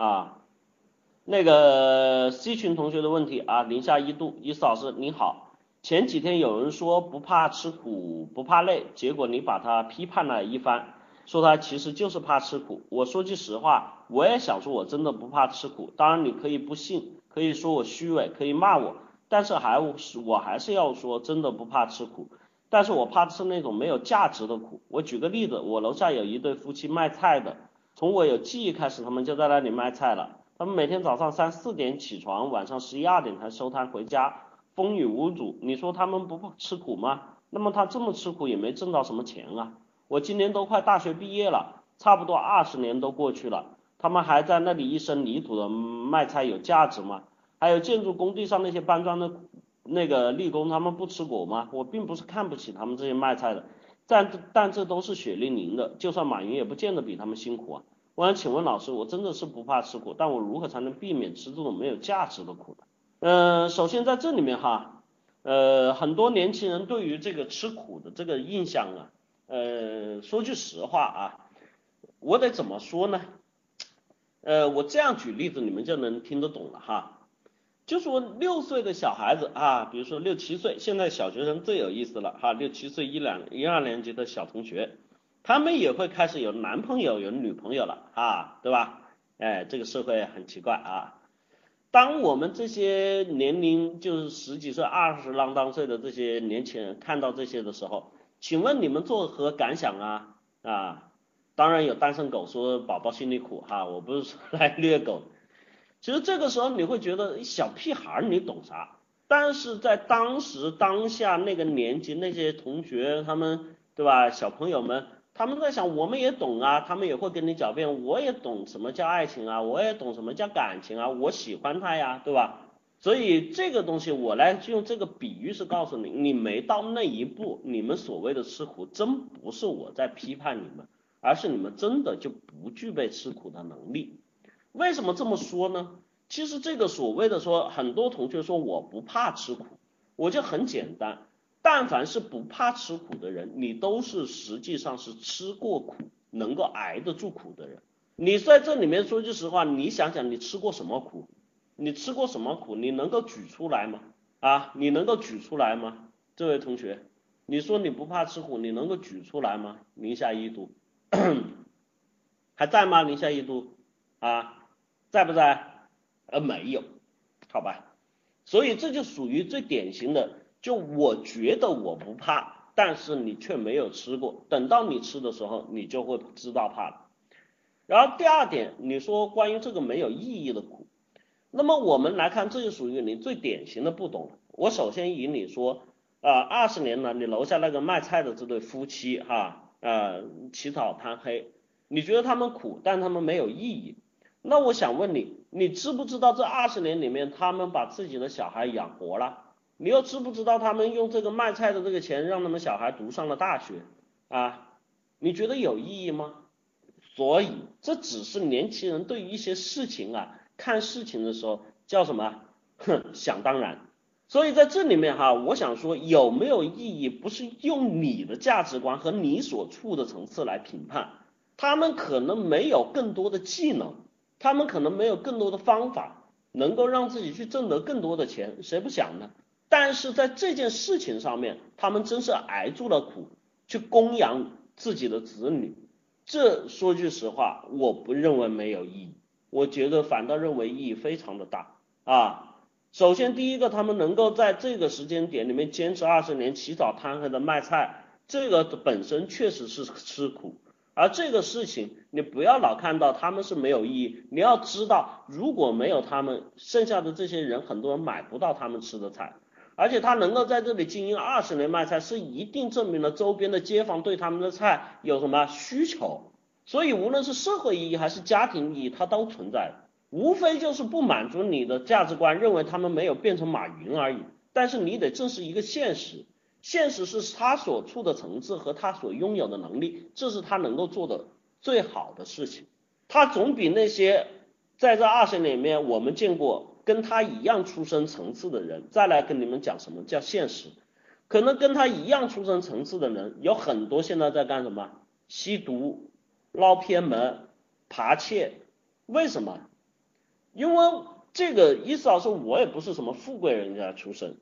啊。那个 C 群同学的问题啊，零下一度，伊思老师你好，前几天有人说不怕吃苦不怕累，结果你把他批判了一番，说他其实就是怕吃苦。我说句实话，我也想说我真的不怕吃苦，当然你可以不信，可以说我虚伪，可以骂我，但是还我还是要说真的不怕吃苦，但是我怕吃那种没有价值的苦。我举个例子，我楼下有一对夫妻卖菜的，从我有记忆开始，他们就在那里卖菜了。他们每天早上三四点起床，晚上十一二点才收摊回家，风雨无阻。你说他们不吃苦吗？那么他这么吃苦也没挣到什么钱啊。我今年都快大学毕业了，差不多二十年都过去了，他们还在那里一身泥土的卖菜有价值吗？还有建筑工地上那些搬砖的那个力工，他们不吃苦吗？我并不是看不起他们这些卖菜的，但但这都是血淋淋的，就算马云也不见得比他们辛苦啊。我想请问老师，我真的是不怕吃苦，但我如何才能避免吃这种没有价值的苦呢？嗯，首先在这里面哈，呃，很多年轻人对于这个吃苦的这个印象啊，呃，说句实话啊，我得怎么说呢？呃，我这样举例子你们就能听得懂了哈。就说六岁的小孩子啊，比如说六七岁，现在小学生最有意思了哈，六七岁一两一二年级的小同学。他们也会开始有男朋友有女朋友了啊，对吧？哎，这个社会很奇怪啊。当我们这些年龄就是十几岁、二十郎当岁的这些年轻人看到这些的时候，请问你们作何感想啊？啊，当然有单身狗说宝宝心里苦哈，我不是说来虐狗。其实这个时候你会觉得小屁孩你懂啥？但是在当时当下那个年纪那些同学他们对吧？小朋友们。他们在想，我们也懂啊，他们也会跟你狡辩，我也懂什么叫爱情啊，我也懂什么叫感情啊，我喜欢他呀，对吧？所以这个东西我来就用这个比喻是告诉你，你没到那一步，你们所谓的吃苦，真不是我在批判你们，而是你们真的就不具备吃苦的能力。为什么这么说呢？其实这个所谓的说，很多同学说我不怕吃苦，我就很简单。但凡是不怕吃苦的人，你都是实际上是吃过苦，能够挨得住苦的人。你在这里面说句实话，你想想你吃过什么苦？你吃过什么苦？你能够举出来吗？啊，你能够举出来吗？这位同学，你说你不怕吃苦，你能够举出来吗？零下一度，还在吗？零下一度啊，在不在？呃，没有，好吧。所以这就属于最典型的。就我觉得我不怕，但是你却没有吃过，等到你吃的时候，你就会知道怕了。然后第二点，你说关于这个没有意义的苦，那么我们来看，这就属于你最典型的不懂。我首先以你说，啊，二十年了，你楼下那个卖菜的这对夫妻，哈，呃，起早贪黑，你觉得他们苦，但他们没有意义。那我想问你，你知不知道这二十年里面，他们把自己的小孩养活了？你又知不知道他们用这个卖菜的这个钱让他们小孩读上了大学啊？你觉得有意义吗？所以这只是年轻人对于一些事情啊看事情的时候叫什么？哼，想当然。所以在这里面哈，我想说有没有意义，不是用你的价值观和你所处的层次来评判。他们可能没有更多的技能，他们可能没有更多的方法，能够让自己去挣得更多的钱，谁不想呢？但是在这件事情上面，他们真是挨住了苦，去供养自己的子女。这说句实话，我不认为没有意义，我觉得反倒认为意义非常的大啊。首先第一个，他们能够在这个时间点里面坚持二十年起早贪黑的卖菜，这个本身确实是吃苦。而这个事情，你不要老看到他们是没有意义，你要知道，如果没有他们，剩下的这些人很多人买不到他们吃的菜。而且他能够在这里经营二十年卖菜，是一定证明了周边的街坊对他们的菜有什么需求。所以无论是社会意义还是家庭意义，它都存在。无非就是不满足你的价值观，认为他们没有变成马云而已。但是你得正视一个现实，现实是他所处的层次和他所拥有的能力，这是他能够做的最好的事情。他总比那些在这二十年里面我们见过。跟他一样出身层次的人，再来跟你们讲什么叫现实，可能跟他一样出身层次的人有很多，现在在干什么？吸毒、捞偏门、扒窃，为什么？因为这个意思老师，我也不是什么富贵人家出身，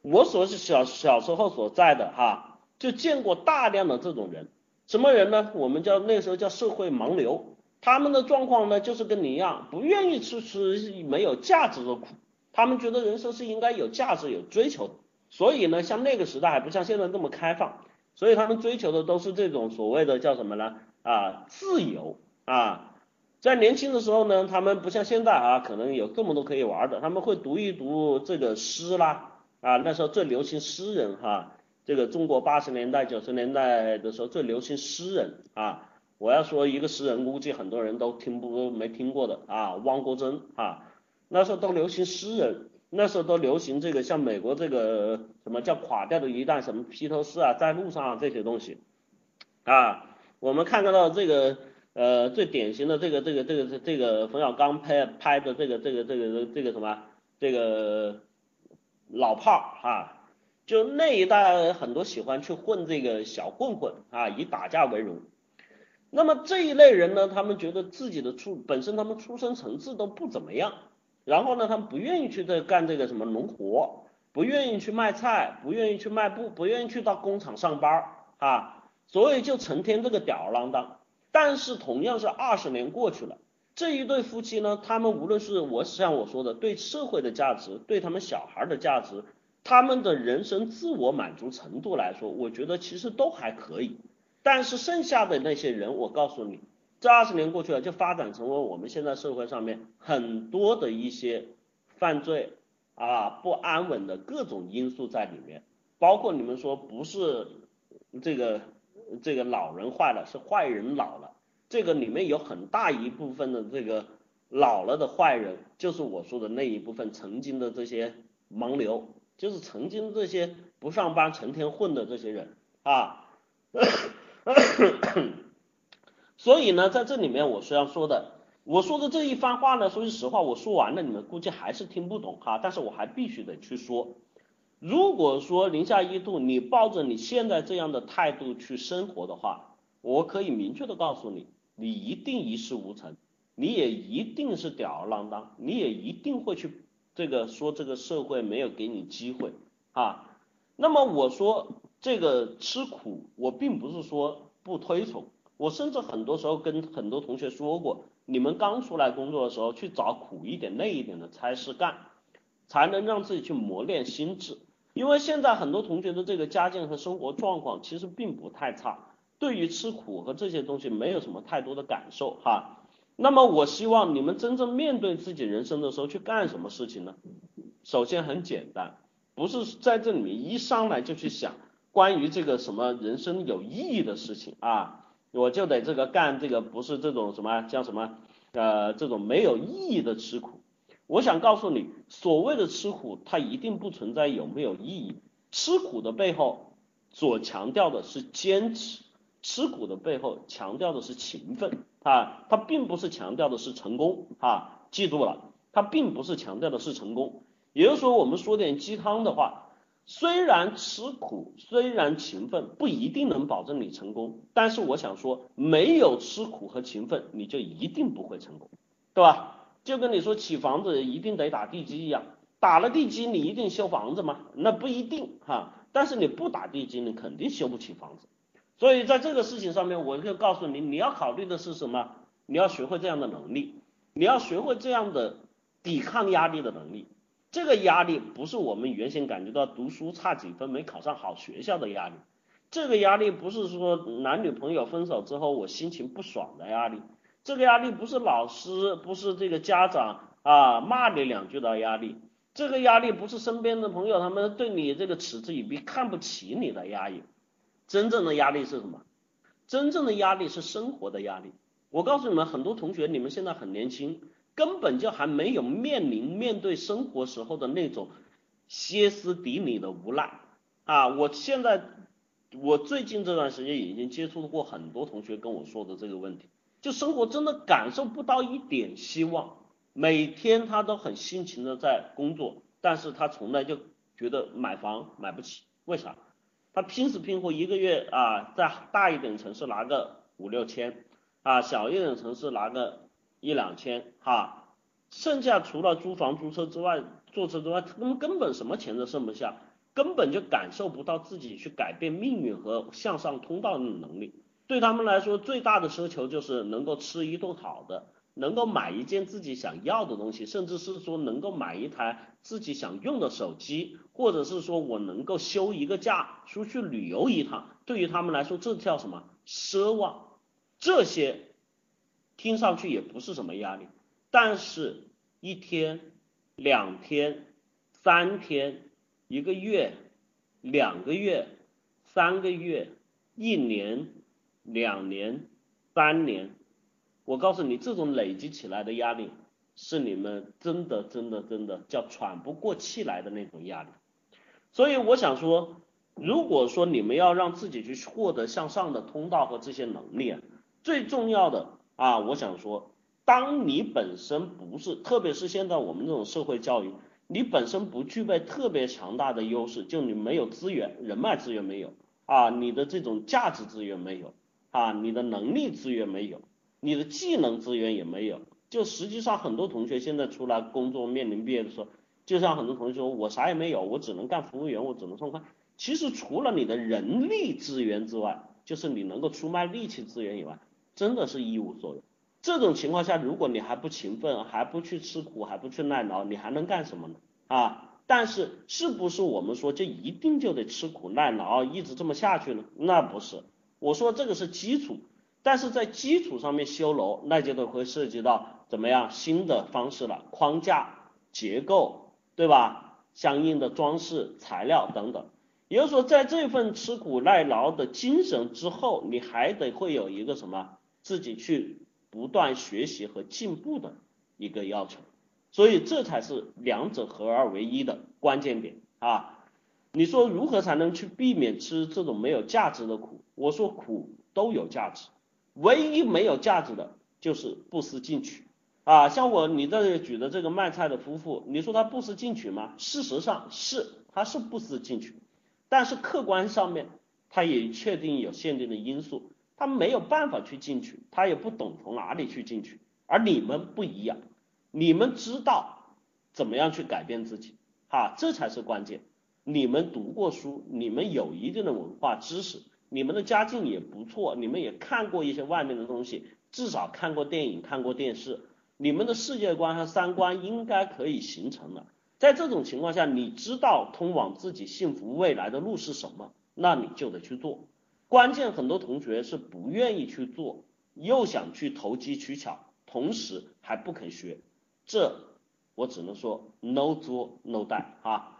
我所是小小时候所在的哈，就见过大量的这种人，什么人呢？我们叫那时候叫社会盲流，他们的状况呢，就是跟你一样，不愿意去吃没有价值的苦，他们觉得人生是应该有价值、有追求的，所以呢，像那个时代还不像现在这么开放。所以他们追求的都是这种所谓的叫什么呢？啊，自由。啊，在年轻的时候呢，他们不像现在啊，可能有这么多可以玩的，他们会读一读这个诗啦，啊，那时候最流行诗人哈，这个中国八十年代九十年代的时候最流行诗人。啊，我要说一个诗人，估计很多人都听不没听过的啊，汪国真啊，那时候都流行诗人。那时候都流行这个，像美国这个什么叫垮掉的一代，什么披头士啊，在路上啊这些东西啊，我们看得到这个呃最典型的这个这个这个这个冯小刚拍拍的这个这个这个这个什么这个老炮儿哈，就那一代很多喜欢去混这个小混混啊，以打架为荣。那么这一类人呢，他们觉得自己的出本身他们出身层次都不怎么样。然后呢，他们不愿意去这干这个什么农活，不愿意去卖菜，不愿意去卖布，不愿意去到工厂上班啊，所以就成天这个吊儿郎当。但是同样是二十年过去了，这一对夫妻呢，他们无论是我像我说的对社会的价值，对他们小孩的价值，他们的人生自我满足程度来说，我觉得其实都还可以。但是剩下的那些人，我告诉你。这二十年过去了，就发展成为我们现在社会上面很多的一些犯罪啊不安稳的各种因素在里面，包括你们说不是这个这个老人坏了，是坏人老了，这个里面有很大一部分的这个老了的坏人，就是我说的那一部分曾经的这些盲流，就是曾经这些不上班成天混的这些人啊。所以呢，在这里面我是要说的，我说的这一番话呢，说句实话，我说完了，你们估计还是听不懂哈，但是我还必须得去说。如果说零下一度，你抱着你现在这样的态度去生活的话，我可以明确的告诉你，你一定一事无成，你也一定是吊儿郎当，你也一定会去这个说这个社会没有给你机会啊。那么我说这个吃苦，我并不是说不推崇。我甚至很多时候跟很多同学说过，你们刚出来工作的时候，去找苦一点、累一点的差事干，才能让自己去磨练心智。因为现在很多同学的这个家境和生活状况其实并不太差，对于吃苦和这些东西没有什么太多的感受哈。那么我希望你们真正面对自己人生的时候去干什么事情呢？首先很简单，不是在这里面一上来就去想关于这个什么人生有意义的事情啊。我就得这个干这个不是这种什么叫什么呃这种没有意义的吃苦。我想告诉你，所谓的吃苦，它一定不存在有没有意义。吃苦的背后所强调的是坚持，吃苦的背后强调的是勤奋啊，它并不是强调的是成功啊，记住了，它并不是强调的是成功。也就是说，我们说点鸡汤的话。虽然吃苦，虽然勤奋，不一定能保证你成功。但是我想说，没有吃苦和勤奋，你就一定不会成功，对吧？就跟你说起房子一定得打地基一样，打了地基你一定修房子吗？那不一定哈。但是你不打地基，你肯定修不起房子。所以在这个事情上面，我就告诉你，你要考虑的是什么？你要学会这样的能力，你要学会这样的抵抗压力的能力。这个压力不是我们原先感觉到读书差几分没考上好学校的压力，这个压力不是说男女朋友分手之后我心情不爽的压力，这个压力不是老师不是这个家长啊骂你两句的压力，这个压力不是身边的朋友他们对你这个嗤之以鼻看不起你的压力，真正的压力是什么？真正的压力是生活的压力。我告诉你们，很多同学你们现在很年轻。根本就还没有面临面对生活时候的那种歇斯底里的无奈啊！我现在我最近这段时间已经接触过很多同学跟我说的这个问题，就生活真的感受不到一点希望，每天他都很辛勤的在工作，但是他从来就觉得买房买不起，为啥？他拼死拼活一个月啊，在大一点城市拿个五六千啊，小一点城市拿个。一两千哈，剩下除了租房、租车之外，坐车之外，他们根本什么钱都剩不下，根本就感受不到自己去改变命运和向上通道的能力。对他们来说，最大的奢求就是能够吃一顿好的，能够买一件自己想要的东西，甚至是说能够买一台自己想用的手机，或者是说我能够休一个假出去旅游一趟。对于他们来说，这叫什么奢望？这些听上去也不是什么压力。但是，一天、两天、三天、一个月、两个月、三个月、一年、两年、三年，我告诉你，这种累积起来的压力，是你们真的、真的、真的叫喘不过气来的那种压力。所以，我想说，如果说你们要让自己去获得向上的通道和这些能力啊，最重要的啊，我想说。当你本身不是，特别是现在我们这种社会教育，你本身不具备特别强大的优势，就你没有资源，人脉资源没有啊，你的这种价值资源没有啊，你的能力资源没有，你的技能资源也没有。就实际上很多同学现在出来工作面临毕业的时候，就像很多同学说，我啥也没有，我只能干服务员，我只能送快。其实除了你的人力资源之外，就是你能够出卖力气资源以外，真的是一无所有。这种情况下，如果你还不勤奋，还不去吃苦，还不去耐劳，你还能干什么呢？啊！但是是不是我们说就一定就得吃苦耐劳，一直这么下去呢？那不是，我说这个是基础，但是在基础上面修楼，那就得会涉及到怎么样新的方式了，框架、结构，对吧？相应的装饰、材料等等。也就是说，在这份吃苦耐劳的精神之后，你还得会有一个什么，自己去。不断学习和进步的一个要求，所以这才是两者合二为一的关键点啊！你说如何才能去避免吃这种没有价值的苦？我说苦都有价值，唯一没有价值的就是不思进取啊！像我你这里举的这个卖菜的夫妇，你说他不思进取吗？事实上是他是不思进取，但是客观上面他也确定有限定的因素。他没有办法去进去，他也不懂从哪里去进去，而你们不一样，你们知道怎么样去改变自己，哈，这才是关键。你们读过书，你们有一定的文化知识，你们的家境也不错，你们也看过一些外面的东西，至少看过电影，看过电视，你们的世界观和三观应该可以形成了。在这种情况下，你知道通往自己幸福未来的路是什么，那你就得去做。关键很多同学是不愿意去做，又想去投机取巧，同时还不肯学，这我只能说 no 做 no die 啊。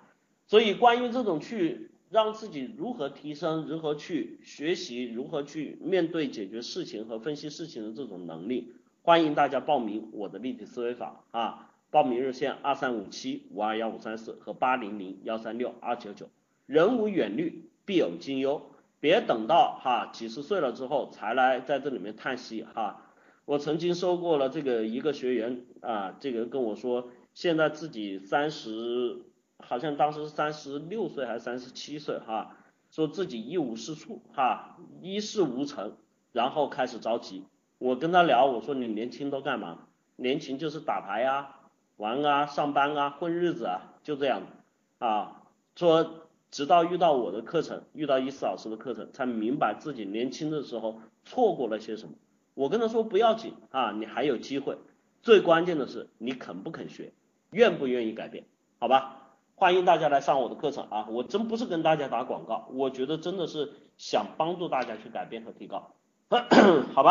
所以关于这种去让自己如何提升，如何去学习，如何去面对解决事情和分析事情的这种能力，欢迎大家报名我的立体思维法啊。报名热线二三五七五二幺五三四和八零零幺三六二九九。人无远虑，必有近忧。别等到哈几十岁了之后才来在这里面叹息哈。我曾经收过了这个一个学员啊，这个跟我说，现在自己三十，好像当时三十六岁还是三十七岁哈，说自己一无是处哈，一事无成，然后开始着急。我跟他聊，我说你年轻都干嘛？年轻就是打牌啊，玩啊，上班啊，混日子啊，就这样啊，说。直到遇到我的课程，遇到伊思老师的课程，才明白自己年轻的时候错过了些什么。我跟他说不要紧啊，你还有机会。最关键的是你肯不肯学，愿不愿意改变，好吧？欢迎大家来上我的课程啊！我真不是跟大家打广告，我觉得真的是想帮助大家去改变和提高，好吧？